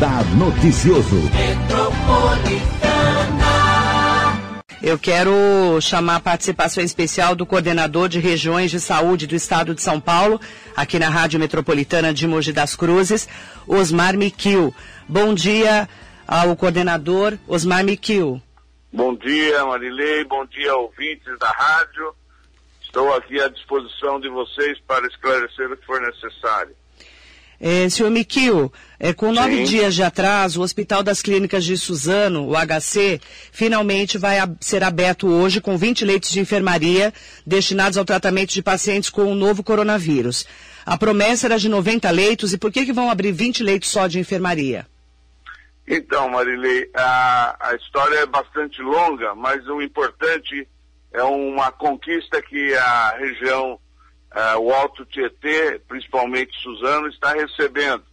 Radar Noticioso. Eu quero chamar a participação especial do coordenador de regiões de saúde do estado de São Paulo, aqui na Rádio Metropolitana de Mogi das Cruzes, Osmar Miquil. Bom dia ao coordenador Osmar Miquil. Bom dia, Marilei. Bom dia, ouvintes da rádio. Estou aqui à disposição de vocês para esclarecer o que for necessário. É, senhor Miquil, é, com nove Sim. dias de atraso, o Hospital das Clínicas de Suzano, o HC, finalmente vai ser aberto hoje com 20 leitos de enfermaria destinados ao tratamento de pacientes com o novo coronavírus. A promessa era de 90 leitos e por que, que vão abrir 20 leitos só de enfermaria? Então, Marilei, a, a história é bastante longa, mas o importante é uma conquista que a região uh, o Alto Tietê, principalmente Suzano, está recebendo,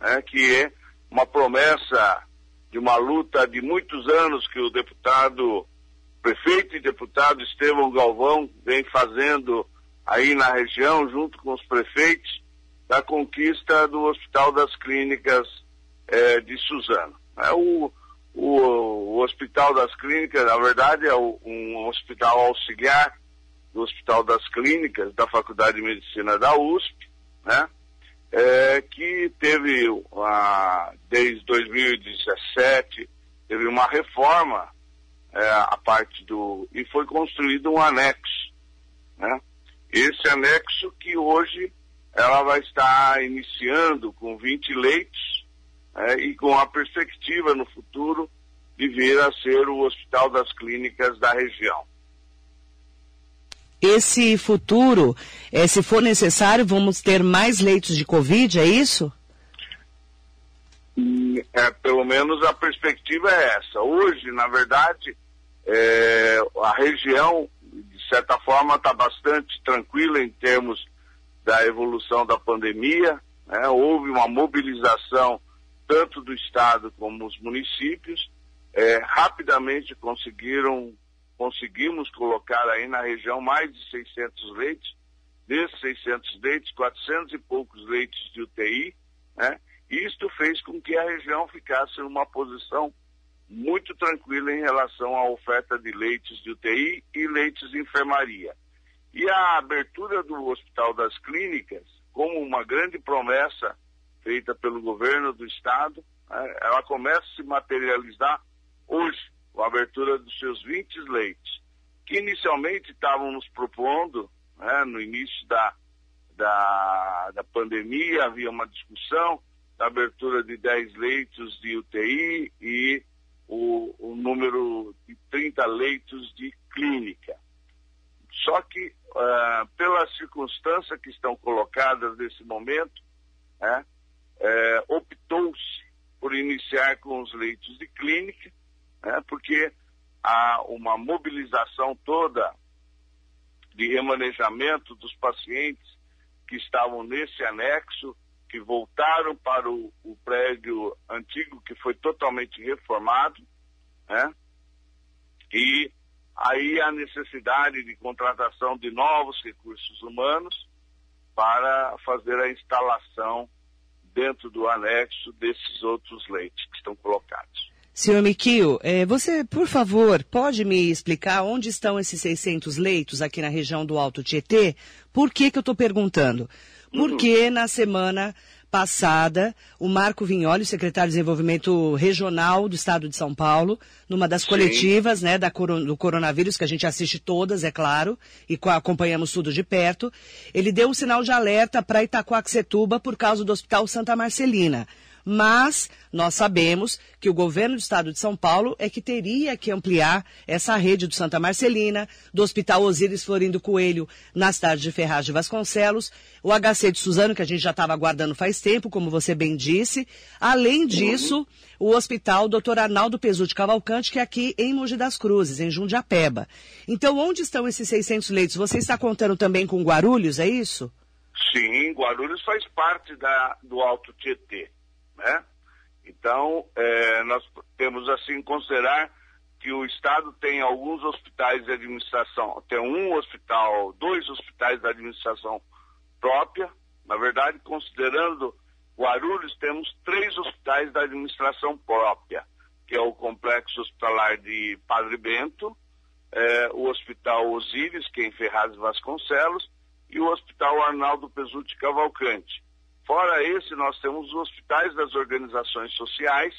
né, que é uma promessa de uma luta de muitos anos que o deputado, prefeito e deputado Estevão Galvão vem fazendo aí na região, junto com os prefeitos, da conquista do Hospital das Clínicas eh, de Suzano. É, o, o, o, Hospital das Clínicas, na verdade, é um hospital auxiliar do Hospital das Clínicas da Faculdade de Medicina da USP, né? É, que teve desde 2017 teve uma reforma é, a parte do e foi construído um anexo, né? Esse anexo que hoje ela vai estar iniciando com 20 leitos é, e com a perspectiva no futuro de vir a ser o Hospital das Clínicas da região esse futuro, é, se for necessário, vamos ter mais leitos de Covid, é isso? É, pelo menos a perspectiva é essa. Hoje, na verdade, é, a região, de certa forma, está bastante tranquila em termos da evolução da pandemia. Né? Houve uma mobilização tanto do Estado como os municípios. É, rapidamente conseguiram conseguimos colocar aí na região mais de 600 leitos, desses 600 leitos, 400 e poucos leitos de UTI, né? Isto fez com que a região ficasse numa posição muito tranquila em relação à oferta de leitos de UTI e leitos de enfermaria. E a abertura do Hospital das Clínicas, como uma grande promessa feita pelo governo do Estado, né? ela começa a se materializar hoje a abertura dos seus 20 leitos, que inicialmente estavam nos propondo, né, no início da, da, da pandemia, havia uma discussão da abertura de 10 leitos de UTI e o, o número de 30 leitos de clínica. Só que, uh, pelas circunstâncias que estão colocadas nesse momento, né, é, optou-se por iniciar com os leitos de clínica, né, porque há uma mobilização toda de remanejamento dos pacientes que estavam nesse anexo, que voltaram para o, o prédio antigo, que foi totalmente reformado, né? E aí a necessidade de contratação de novos recursos humanos para fazer a instalação dentro do anexo desses outros leitos que estão colocados. Senhor Miquio, eh, você, por favor, pode me explicar onde estão esses 600 leitos aqui na região do Alto Tietê? Por que, que eu estou perguntando? Porque uhum. na semana passada, o Marco Vignoli, secretário de Desenvolvimento Regional do Estado de São Paulo, numa das Sim. coletivas né, da, do coronavírus, que a gente assiste todas, é claro, e acompanhamos tudo de perto, ele deu um sinal de alerta para Itacoaxetuba por causa do Hospital Santa Marcelina. Mas nós sabemos que o governo do estado de São Paulo é que teria que ampliar essa rede do Santa Marcelina, do Hospital Osíris Florindo Coelho, na cidade de Ferraz de Vasconcelos, o HC de Suzano, que a gente já estava aguardando faz tempo, como você bem disse. Além disso, o Hospital Dr. Arnaldo Pesuti Cavalcante, que é aqui em Mogi das Cruzes, em Jundiapeba. Então, onde estão esses 600 leitos? Você está contando também com Guarulhos, é isso? Sim, Guarulhos faz parte da, do Alto Tietê né? Então, é, nós temos assim considerar que o Estado tem alguns hospitais de administração, tem um hospital, dois hospitais da administração própria, na verdade, considerando Guarulhos temos três hospitais da administração própria, que é o Complexo Hospitalar de Padre Bento, é, o Hospital Osíris, que é em Ferraz Vasconcelos, e o Hospital Arnaldo Pesutti Cavalcante. Fora esse, nós temos os hospitais das organizações sociais,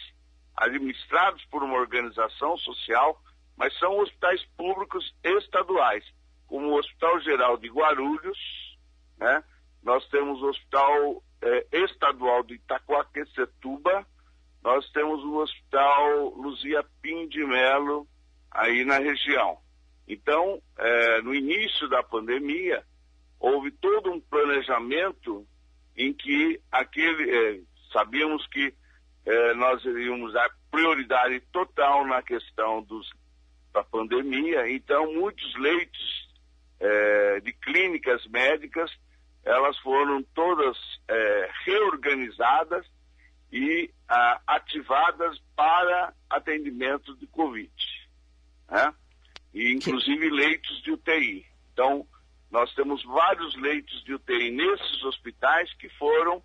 administrados por uma organização social, mas são hospitais públicos estaduais, como o Hospital Geral de Guarulhos, né? nós temos o Hospital eh, Estadual de Itacoaquecetuba, nós temos o Hospital Luzia Pim de Melo, aí na região. Então, eh, no início da pandemia, houve todo um planejamento em que aquele, eh, sabíamos que nós iríamos dar prioridade total na questão dos, da pandemia, então muitos leitos de clínicas médicas elas foram todas reorganizadas e ah, ativadas para atendimento de Covid. Né? E inclusive leitos de UTI. Então, nós temos vários leitos de UTI nesses hospitais que foram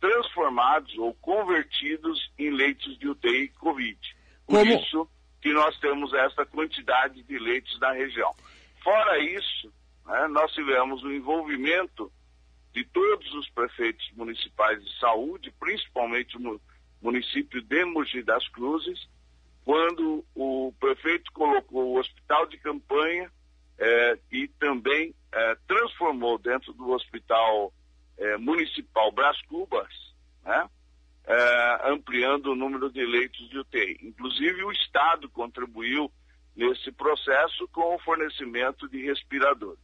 transformados ou convertidos em leitos de UTI Covid. Por Como? isso que nós temos essa quantidade de leitos na região. Fora isso, né, nós tivemos o envolvimento de todos os prefeitos municipais de saúde, principalmente no município de Mogi das Cruzes, quando o prefeito colocou o hospital de campanha eh, e também eh, transformou dentro do hospital eh, municipal Brás Cubas, né, ampliando o número de leitos de UTI. Inclusive o Estado contribuiu nesse processo com o fornecimento de respiradores.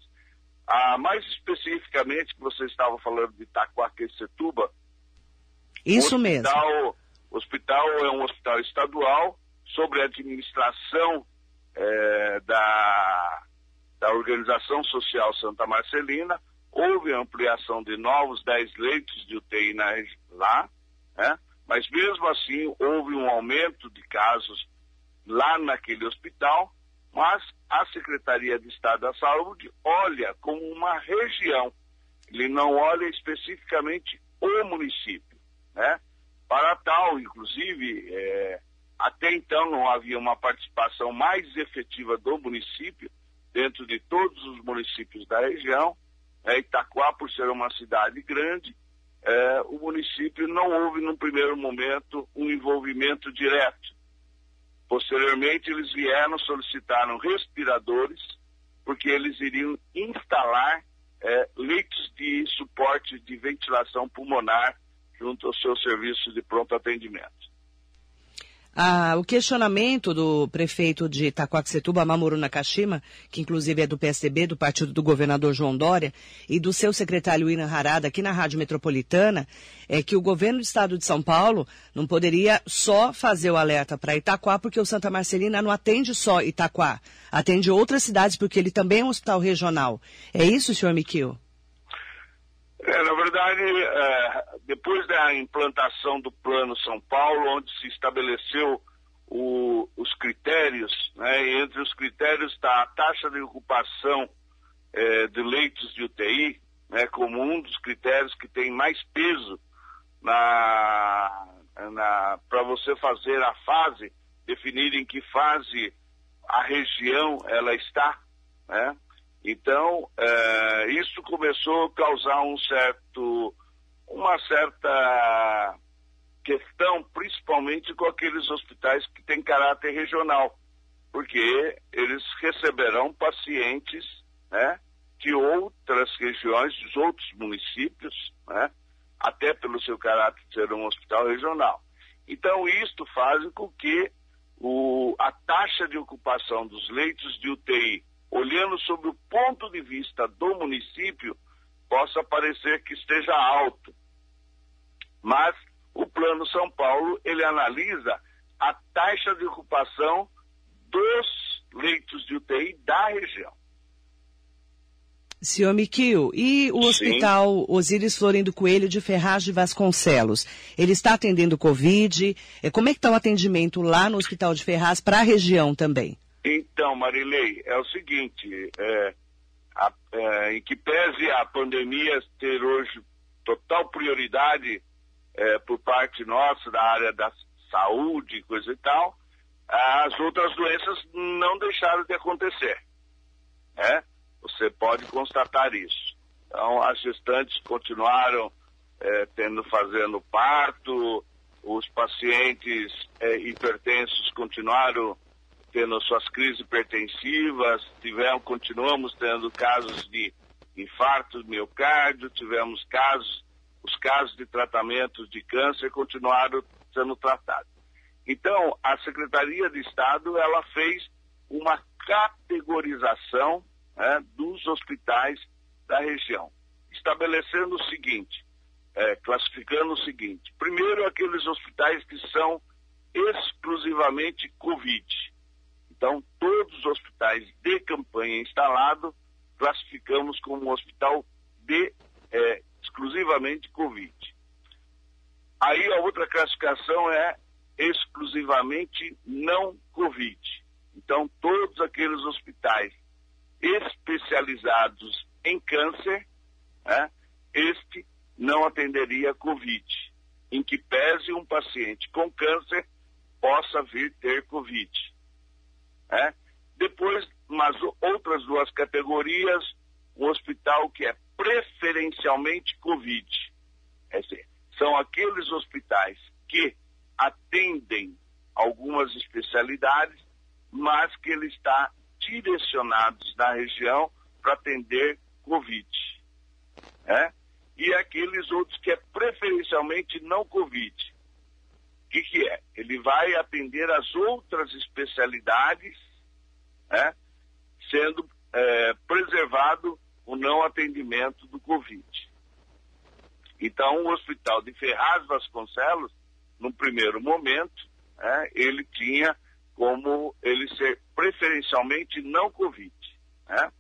Ah, mais especificamente, que você estava falando de Itaquaquecetuba. Isso o hospital, mesmo. O hospital é um hospital estadual sobre a administração é, da, da Organização Social Santa Marcelina. Houve ampliação de novos 10 leitos de UTI na, lá, né? mas mesmo assim houve um aumento de casos lá naquele hospital mas a Secretaria de Estado da Saúde olha como uma região, ele não olha especificamente o município, né? Para tal, inclusive, é, até então não havia uma participação mais efetiva do município dentro de todos os municípios da região. É, Itaquá, por ser uma cidade grande, é, o município não houve, num primeiro momento, um envolvimento direto. Posteriormente, eles vieram, solicitaram respiradores, porque eles iriam instalar é, leitos de suporte de ventilação pulmonar junto ao seu serviço de pronto atendimento. Ah, o questionamento do prefeito de Itacoaxetuba, Mamoru Nakashima, que inclusive é do PSDB, do partido do governador João Dória, e do seu secretário William Harada, aqui na Rádio Metropolitana, é que o governo do estado de São Paulo não poderia só fazer o alerta para Itaquá, porque o Santa Marcelina não atende só Itaquá, atende outras cidades, porque ele também é um hospital regional. É isso, senhor Miquil? É, na verdade, é, depois da implantação do Plano São Paulo, onde se estabeleceu o, os critérios, né, entre os critérios está a taxa de ocupação é, de leitos de UTI, né, como um dos critérios que tem mais peso na, na para você fazer a fase, definir em que fase a região ela está, né? Então, é, isso começou a causar um certo, uma certa questão, principalmente com aqueles hospitais que têm caráter regional, porque eles receberão pacientes né, de outras regiões, dos outros municípios, né, até pelo seu caráter de ser um hospital regional. Então, isto faz com que o, a taxa de ocupação dos leitos de UTI olhando sobre o ponto de vista do município, possa parecer que esteja alto. Mas o Plano São Paulo, ele analisa a taxa de ocupação dos leitos de UTI da região. Senhor Miquil, e o Sim. Hospital Osíris Florindo Coelho de Ferraz de Vasconcelos? Ele está atendendo Covid? É, como é que está o atendimento lá no Hospital de Ferraz para a região também? Então, Marilei, é o seguinte, é, a, é, em que pese a pandemia ter hoje total prioridade é, por parte nossa, da área da saúde, coisa e tal, as outras doenças não deixaram de acontecer. Né? Você pode constatar isso. Então, as gestantes continuaram é, tendo, fazendo parto, os pacientes é, hipertensos continuaram tendo suas crises hipertensivas, tivemos, continuamos tendo casos de infarto miocárdio, tivemos casos, os casos de tratamento de câncer continuaram sendo tratados. Então, a Secretaria de Estado, ela fez uma categorização né, dos hospitais da região, estabelecendo o seguinte, é, classificando o seguinte: primeiro, aqueles hospitais que são exclusivamente Covid. Então, todos os hospitais de campanha instalado, classificamos como hospital de é, exclusivamente Covid. Aí a outra classificação é exclusivamente não Covid. Então, todos aqueles hospitais especializados em câncer, né, este não atenderia Covid, em que pese um paciente com câncer possa vir ter Covid. Né? Depois, mas outras duas categorias, um hospital que é preferencialmente Covid. Quer dizer, são aqueles hospitais que atendem algumas especialidades, mas que ele está direcionados na região para atender Covid. Né? E aqueles outros que é preferencialmente não Covid. O que, que é? Ele vai atender as outras especialidades, né? sendo é, preservado o não atendimento do Covid. Então, o Hospital de Ferraz Vasconcelos, no primeiro momento, é, ele tinha como ele ser preferencialmente não Covid. Né?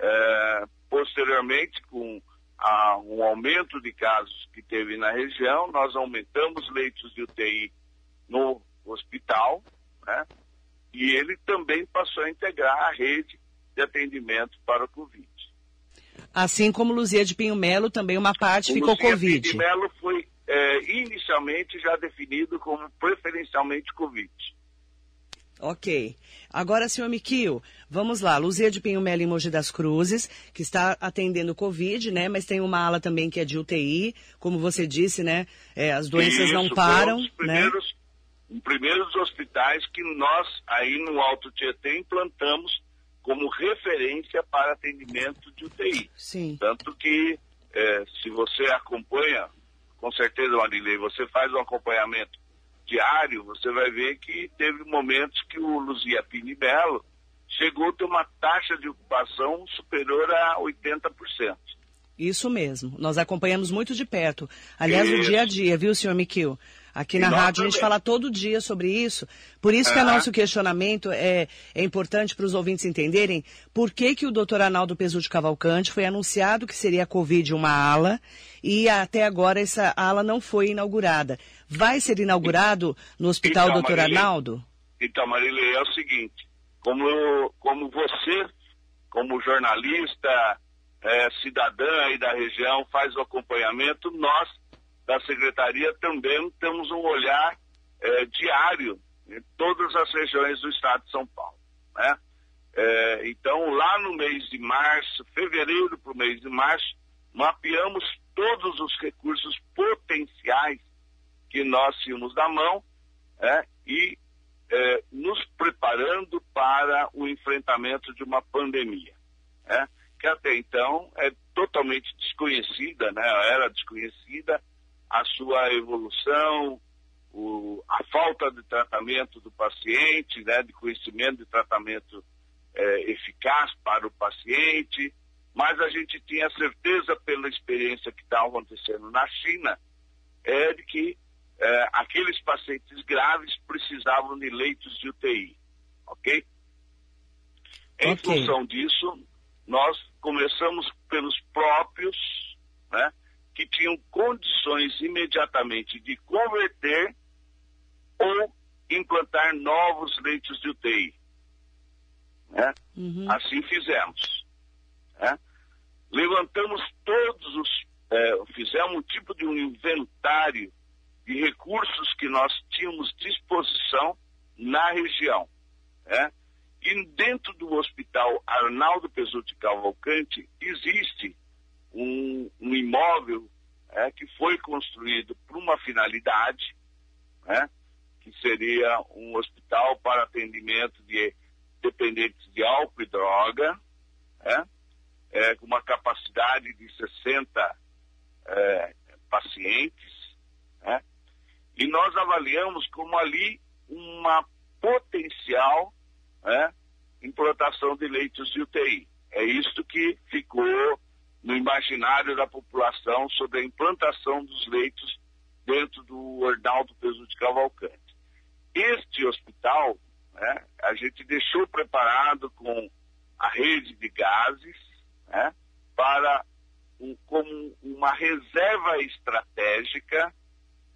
É, posteriormente, com a, um aumento de casos que teve na região, nós aumentamos leitos de UTI no hospital, né? e ele também passou a integrar a rede de atendimento para o Covid. Assim como Luzia de Pinho Melo, também uma parte o ficou Luzia Covid. Luzia de Pinho Melo foi é, inicialmente já definido como preferencialmente Covid. Ok. Agora, senhor Miquio, vamos lá. Luzia de Pinho Melo em Mogi das Cruzes, que está atendendo Covid, né? Mas tem uma ala também que é de UTI. Como você disse, né? É, as doenças Isso, não param, os né? primeiros, né? primeiros hospitais que nós, aí no Alto Tietê, implantamos como referência para atendimento de UTI. Sim. Tanto que, é, se você acompanha, com certeza, Marilei, você faz um acompanhamento diário, você vai ver que teve momentos que o Luzia Pinibello chegou a ter uma taxa de ocupação superior a 80%. Isso mesmo. Nós acompanhamos muito de perto. Aliás, Isso. o dia a dia, viu, senhor Miquil? Aqui na rádio a gente fala todo dia sobre isso. Por isso que o nosso questionamento é, é importante para os ouvintes entenderem por que, que o doutor Arnaldo Pesu de Cavalcante foi anunciado que seria a Covid uma ala e até agora essa ala não foi inaugurada. Vai ser inaugurado no Hospital então, Doutor Arnaldo? Então, Marília, é o seguinte, como, como você, como jornalista, é, cidadã aí da região, faz o acompanhamento, nós da Secretaria também temos um olhar é, diário em todas as regiões do estado de São Paulo. Né? É, então, lá no mês de março, fevereiro para o mês de março, mapeamos todos os recursos potenciais que nós tínhamos na mão é, e é, nos preparando para o enfrentamento de uma pandemia, é, que até então é totalmente desconhecida, né, era desconhecida a sua evolução, o, a falta de tratamento do paciente, né, de conhecimento de tratamento é, eficaz para o paciente, mas a gente tinha certeza pela experiência que estava acontecendo na China, é de que é, aqueles pacientes graves precisavam de leitos de UTI, ok? Em okay. função disso, nós começamos pelos próprios, né, que tinham condições imediatamente de converter ou implantar novos leitos de UTI. Né? Uhum. Assim fizemos. Né? Levantamos todos os, é, fizemos um tipo de um inventário de recursos que nós tínhamos disposição na região. Né? E dentro do hospital Arnaldo Pesutti Cavalcante existe um, um imóvel é, que foi construído para uma finalidade, né, que seria um hospital para atendimento de dependentes de álcool e droga, é, é, com uma capacidade de 60 é, pacientes, né, e nós avaliamos como ali uma potencial né, implantação de leitos de UTI. É isso que ficou no imaginário da população sobre a implantação dos leitos dentro do Arnaldo Peso de Cavalcante. Este hospital, né, a gente deixou preparado com a rede de gases né, para um, como uma reserva estratégica,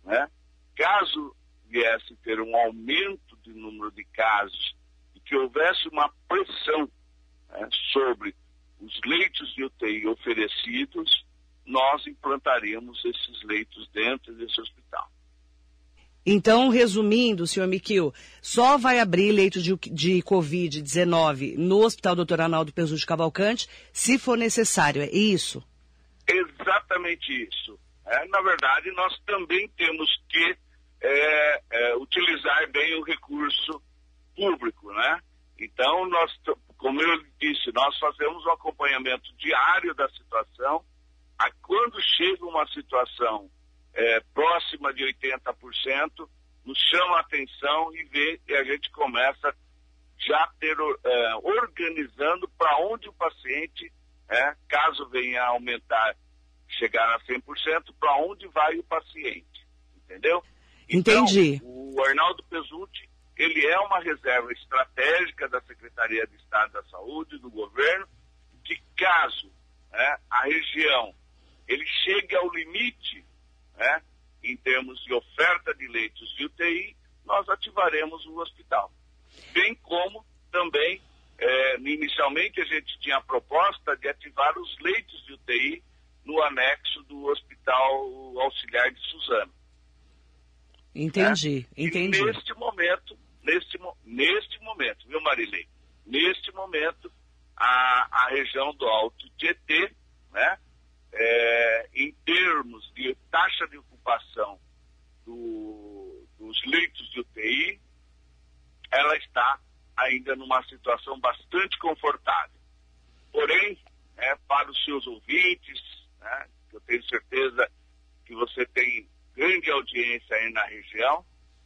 né, caso viesse ter um aumento de número de casos e que houvesse uma pressão né, sobre os leitos de UTI oferecidos, nós implantaríamos esses leitos dentro desse hospital. Então, resumindo, senhor Miquil, só vai abrir leitos de, de Covid-19 no Hospital Dr. Arnaldo Pesu de Cavalcante se for necessário, é isso? Exatamente isso. É, na verdade, nós também temos que é, é, utilizar bem o recurso público, né? Então, nós como eu disse, nós fazemos um acompanhamento diário da situação. A quando chega uma situação é, próxima de 80%, nos chama a atenção e vê e a gente começa já ter é, organizando para onde o paciente, é, caso venha a aumentar, chegar a 100%, para onde vai o paciente, entendeu? Entendi. Então, o Arnaldo Pesutti ele é uma reserva estratégica da Secretaria de Estado da Saúde, do governo, que caso né, a região ele chegue ao limite né, em termos de oferta de leitos de UTI, nós ativaremos o hospital. Bem como também, é, inicialmente a gente tinha a proposta de ativar os leitos de UTI no anexo do Hospital Auxiliar de Suzano. Entendi, né? entendi. E neste momento, neste, neste momento, viu, Marilei? Neste momento, a, a região do Alto Tietê, né, é, em termos de taxa de ocupação do, dos leitos de UTI, ela está ainda numa situação bastante confortável. Porém, né, para os seus ouvintes, né, eu tenho certeza que você tem grande audiência aí na região,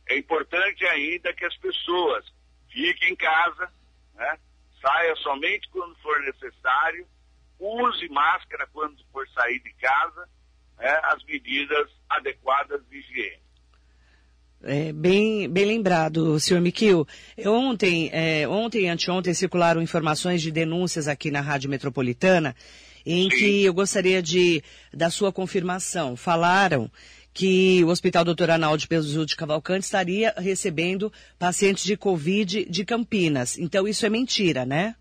é importante ainda que as pessoas fiquem em casa, né? saia somente quando for necessário, use máscara quando for sair de casa, né? as medidas adequadas de higiene. É, bem, bem lembrado, senhor Miquil. Ontem, é, ontem e anteontem circularam informações de denúncias aqui na Rádio Metropolitana em Sim. que eu gostaria de da sua confirmação. Falaram que o Hospital Doutor Arnaldo Peso de Cavalcante estaria recebendo pacientes de Covid de Campinas. Então isso é mentira, né?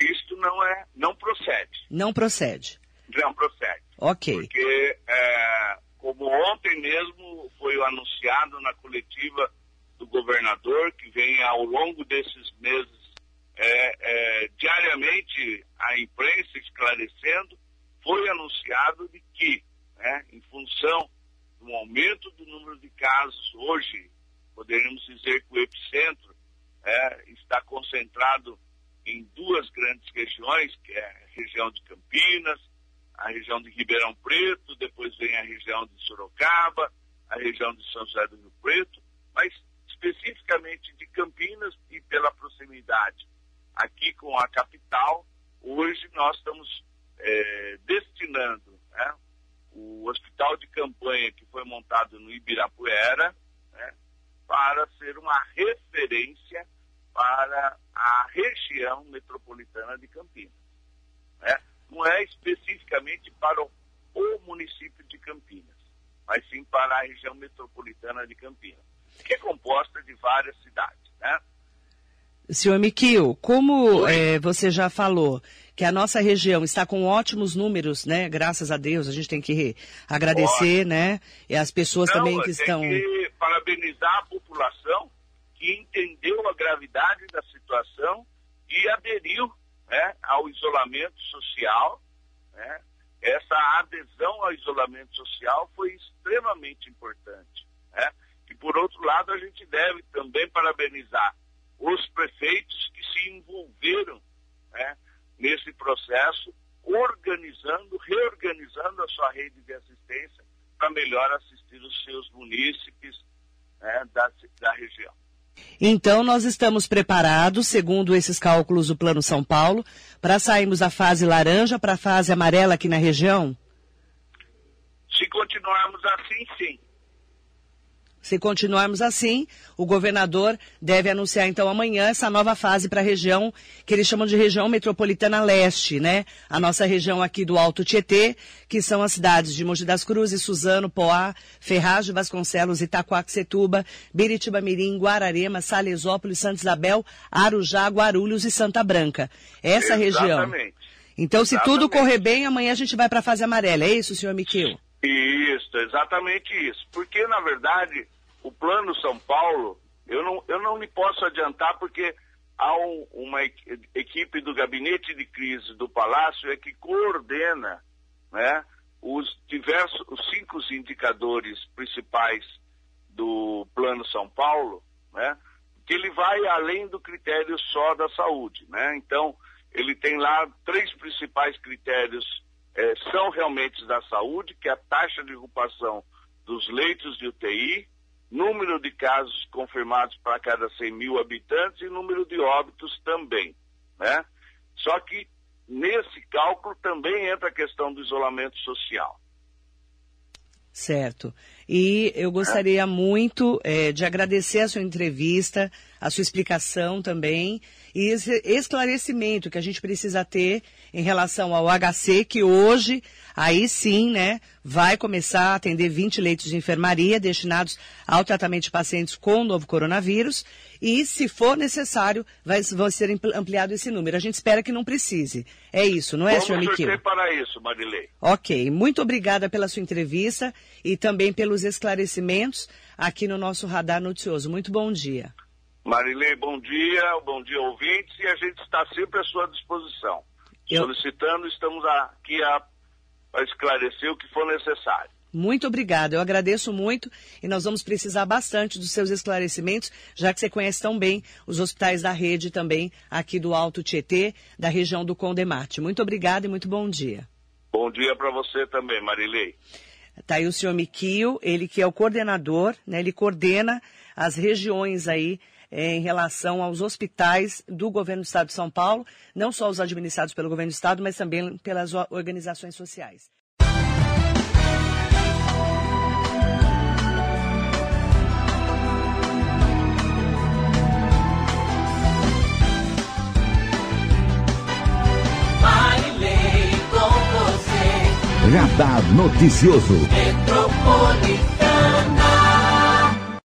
Isso não é, não procede. Não procede. Não procede. Ok. Porque, é, como ontem mesmo foi anunciado na coletiva do governador, que vem ao longo desses meses é, é, diariamente a imprensa esclarecendo, foi anunciado de que, né, em função um aumento do número de casos hoje, poderíamos dizer que o epicentro é, está concentrado em duas grandes regiões, que é a região de Campinas, a região de Ribeirão Preto, depois vem a região de Sorocaba, a região de São José do Rio Preto, mas especificamente de Campinas e pela proximidade. Aqui com a capital, hoje nós estamos é, destinando né, o hospital de campanha que foi montado no Ibirapuera, né, para ser uma referência para a região metropolitana de Campinas. Né? Não é especificamente para o, o, município de Campinas, mas sim para a região metropolitana de Campinas, que é composta de várias cidades. Né? Senhor Miquio, como é, você já falou, que a nossa região está com ótimos números, né? Graças a Deus, a gente tem que agradecer, Ótimo. né? E as pessoas Não, também que estão. Que parabenizar a população que entendeu a gravidade da situação e aderiu né, ao isolamento social. Né? Essa adesão ao isolamento social foi extremamente importante. Né? E, por outro lado, a gente deve também parabenizar os prefeitos que se envolveram né, nesse processo, organizando, reorganizando a sua rede de assistência para melhor assistir os seus munícipes né, da, da região. Então, nós estamos preparados, segundo esses cálculos do Plano São Paulo, para sairmos da fase laranja para a fase amarela aqui na região? Se continuarmos assim, sim. Se continuarmos assim, o governador deve anunciar então amanhã essa nova fase para a região que eles chamam de região metropolitana leste, né? A nossa região aqui do Alto Tietê, que são as cidades de Mogi das Cruzes, Suzano, Poá, Ferraz de Vasconcelos, Itacoaxetuba, Biritiba Mirim, Guararema, Salesópolis, Santa Isabel, Arujá, Guarulhos e Santa Branca. Essa Exatamente. região. Então, se Exatamente. tudo correr bem, amanhã a gente vai para a fase amarela. É isso, senhor Miquel? Isso, exatamente isso. Porque, na verdade, o Plano São Paulo, eu não, eu não me posso adiantar porque há um, uma equipe do gabinete de crise do Palácio é que coordena né, os diversos, os cinco indicadores principais do Plano São Paulo, né, que ele vai além do critério só da saúde. Né? Então, ele tem lá três principais critérios é, são realmente da saúde, que é a taxa de ocupação dos leitos de UTI, número de casos confirmados para cada 100 mil habitantes e número de óbitos também. Né? Só que nesse cálculo também entra a questão do isolamento social. Certo. E eu gostaria muito é, de agradecer a sua entrevista, a sua explicação também e esse esclarecimento que a gente precisa ter em relação ao HC, que hoje, aí sim, né, vai começar a atender 20 leitos de enfermaria destinados ao tratamento de pacientes com o novo coronavírus. E, se for necessário, vai, vai ser ampliado esse número. A gente espera que não precise. É isso, não é, Vamos senhor Miquel? para isso, Marilei. Ok. Muito obrigada pela sua entrevista e também pelos esclarecimentos aqui no nosso Radar Noticioso. Muito bom dia. Marilei, bom dia, bom dia ouvintes, e a gente está sempre à sua disposição. Eu... Solicitando, estamos aqui a, a esclarecer o que for necessário. Muito obrigada, eu agradeço muito e nós vamos precisar bastante dos seus esclarecimentos, já que você conhece tão bem os hospitais da rede também aqui do Alto Tietê, da região do Condemate. Muito obrigada e muito bom dia. Bom dia para você também, Marilei. Está aí o senhor Miquio, ele que é o coordenador, né, ele coordena as regiões aí em relação aos hospitais do governo do Estado de São Paulo, não só os administrados pelo governo do Estado, mas também pelas organizações sociais. Radar Noticioso.